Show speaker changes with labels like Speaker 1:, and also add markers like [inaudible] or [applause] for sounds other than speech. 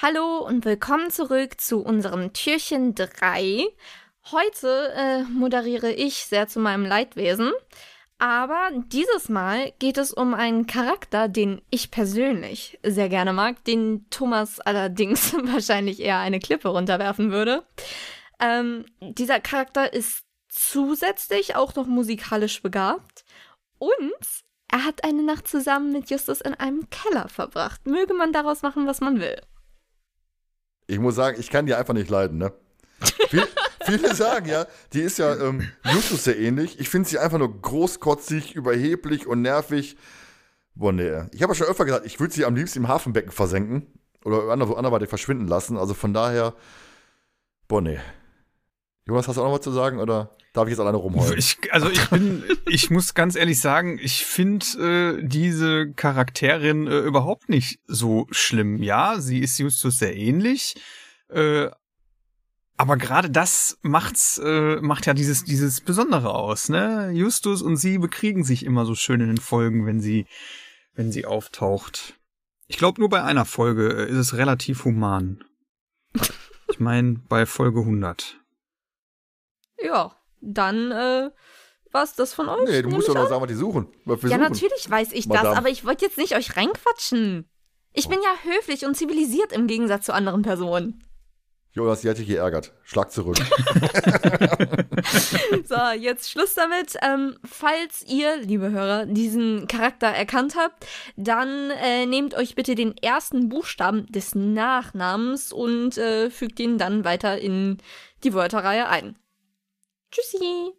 Speaker 1: Hallo und willkommen zurück zu unserem Türchen 3. Heute äh, moderiere ich sehr zu meinem Leidwesen, aber dieses Mal geht es um einen Charakter, den ich persönlich sehr gerne mag, den Thomas allerdings [laughs] wahrscheinlich eher eine Klippe runterwerfen würde. Ähm, dieser Charakter ist zusätzlich auch noch musikalisch begabt und er hat eine Nacht zusammen mit Justus in einem Keller verbracht. Möge man daraus machen, was man will.
Speaker 2: Ich muss sagen, ich kann die einfach nicht leiden, ne? Viel, [laughs] viele sagen ja, die ist ja ähm, Justus sehr ähnlich. Ich finde sie einfach nur großkotzig, überheblich und nervig. Boah, nee. Ich habe ja schon öfter gesagt, ich würde sie am liebsten im Hafenbecken versenken oder anderweitig verschwinden lassen. Also von daher, boah, nee. Jonas, hast du auch noch was zu sagen oder darf ich jetzt alleine rumheulen?
Speaker 3: Ich, also ich bin, ich muss ganz ehrlich sagen, ich finde äh, diese Charakterin äh, überhaupt nicht so schlimm. Ja, sie ist Justus sehr ähnlich, äh, aber gerade das macht's, äh, macht ja dieses, dieses Besondere aus, ne? Justus und sie bekriegen sich immer so schön in den Folgen, wenn sie, wenn sie auftaucht. Ich glaube, nur bei einer Folge äh, ist es relativ human. Ich meine, bei Folge 100.
Speaker 1: Ja, dann äh, war's das von euch.
Speaker 2: Nee, du musst doch noch sagen, was die suchen. Was.
Speaker 1: Ja,
Speaker 2: suchen.
Speaker 1: natürlich weiß ich
Speaker 2: Madame.
Speaker 1: das, aber ich wollte jetzt nicht euch reinquatschen. Ich bin ja höflich und zivilisiert im Gegensatz zu anderen Personen.
Speaker 2: Jonas, die hat dich geärgert. Schlag zurück. [laughs]
Speaker 1: So, jetzt Schluss damit. Ähm, falls ihr, liebe Hörer, diesen Charakter erkannt habt, dann äh, nehmt euch bitte den ersten Buchstaben des Nachnamens und äh, fügt ihn dann weiter in die Wörterreihe ein. Tschüssi!